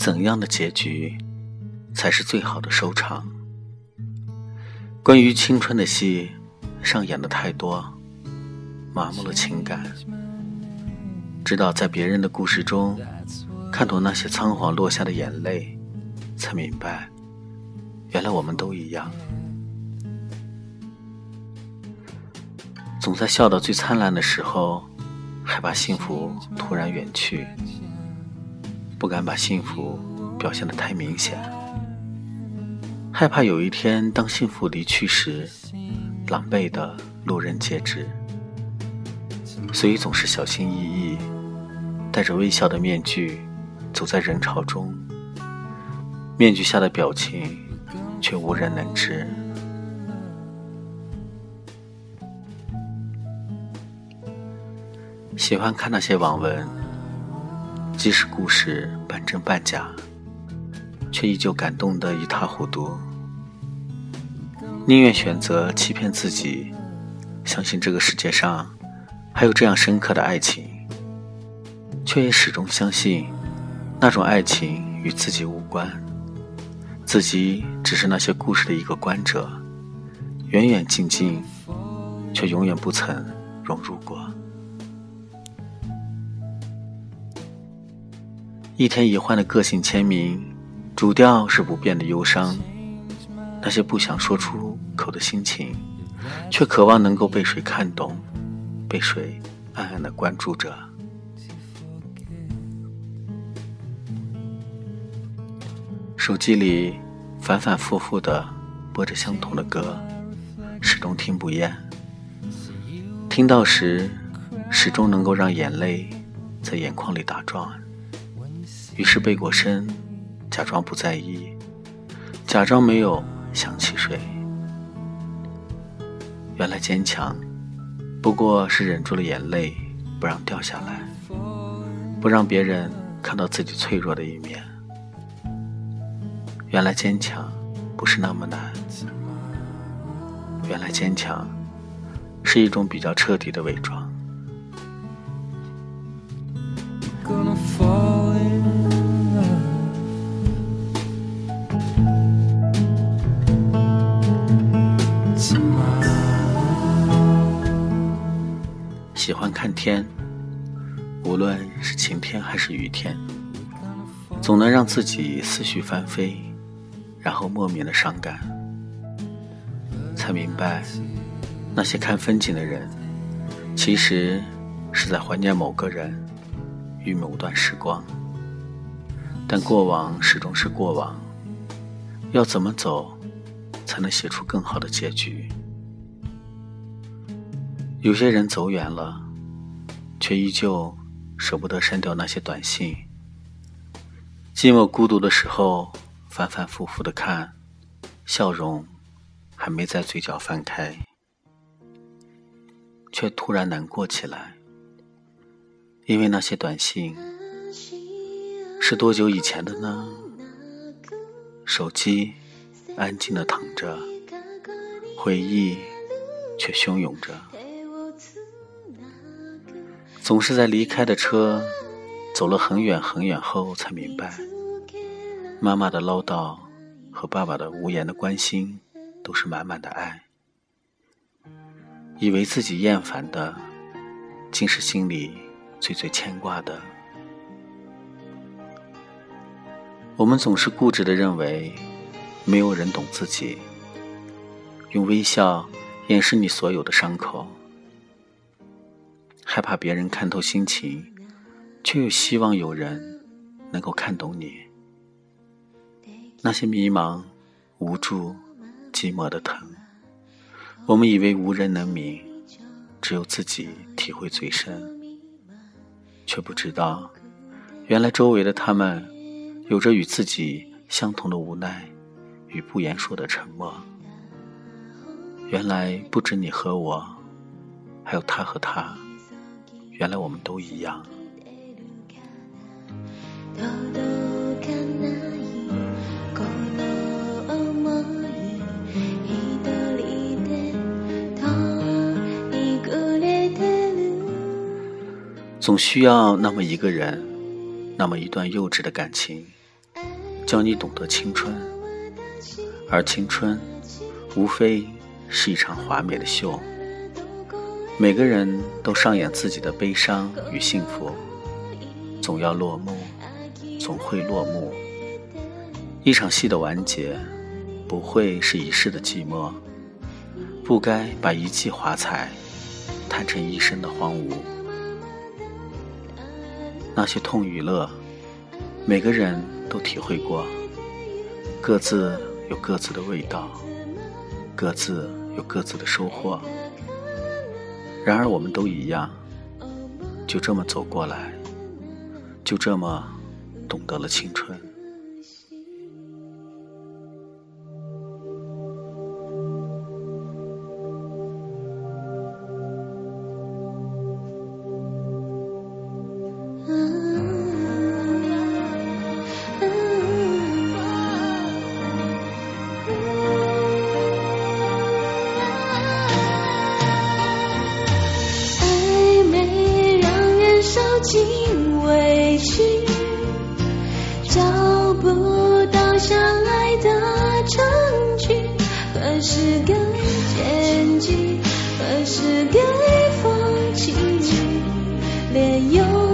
怎样的结局才是最好的收场？关于青春的戏上演的太多，麻木了情感。直到在别人的故事中看懂那些仓皇落下的眼泪，才明白，原来我们都一样。总在笑到最灿烂的时候，害怕幸福突然远去。不敢把幸福表现得太明显，害怕有一天当幸福离去时，狼狈的路人皆知。所以总是小心翼翼，戴着微笑的面具走在人潮中，面具下的表情却无人能知。喜欢看那些网文。即使故事半真半假，却依旧感动得一塌糊涂。宁愿选择欺骗自己，相信这个世界上还有这样深刻的爱情，却也始终相信那种爱情与自己无关，自己只是那些故事的一个观者，远远近近，却永远不曾融入过。一天一换的个性签名，主调是不变的忧伤。那些不想说出口的心情，却渴望能够被谁看懂，被谁暗暗的关注着。手机里反反复复的播着相同的歌，始终听不厌。听到时，始终能够让眼泪在眼眶里打转。于是背过身，假装不在意，假装没有想起谁。原来坚强，不过是忍住了眼泪，不让掉下来，不让别人看到自己脆弱的一面。原来坚强不是那么难，原来坚强是一种比较彻底的伪装。看天，无论是晴天还是雨天，总能让自己思绪翻飞，然后莫名的伤感。才明白，那些看风景的人，其实是在怀念某个人与某段时光。但过往始终是过往，要怎么走，才能写出更好的结局？有些人走远了，却依旧舍不得删掉那些短信。寂寞孤独的时候，反反复复的看，笑容还没在嘴角翻开，却突然难过起来。因为那些短信是多久以前的呢？手机安静的躺着，回忆却汹涌着。总是在离开的车走了很远很远后，才明白，妈妈的唠叨和爸爸的无言的关心，都是满满的爱。以为自己厌烦的，竟是心里最最牵挂的。我们总是固执的认为，没有人懂自己，用微笑掩饰你所有的伤口。害怕别人看透心情，却又希望有人能够看懂你。那些迷茫、无助、寂寞的疼，我们以为无人能明，只有自己体会最深，却不知道，原来周围的他们，有着与自己相同的无奈与不言说的沉默。原来不止你和我，还有他和他。原来我们都一样。总需要那么一个人，那么一段幼稚的感情，教你懂得青春，而青春无非是一场华美的秀。每个人都上演自己的悲伤与幸福，总要落幕，总会落幕。一场戏的完结，不会是一世的寂寞，不该把一季华彩弹成一生的荒芜。那些痛与乐，每个人都体会过，各自有各自的味道，各自有各自的收获。然而，我们都一样，就这么走过来，就这么懂得了青春。是该坚决，何时该放弃，连拥。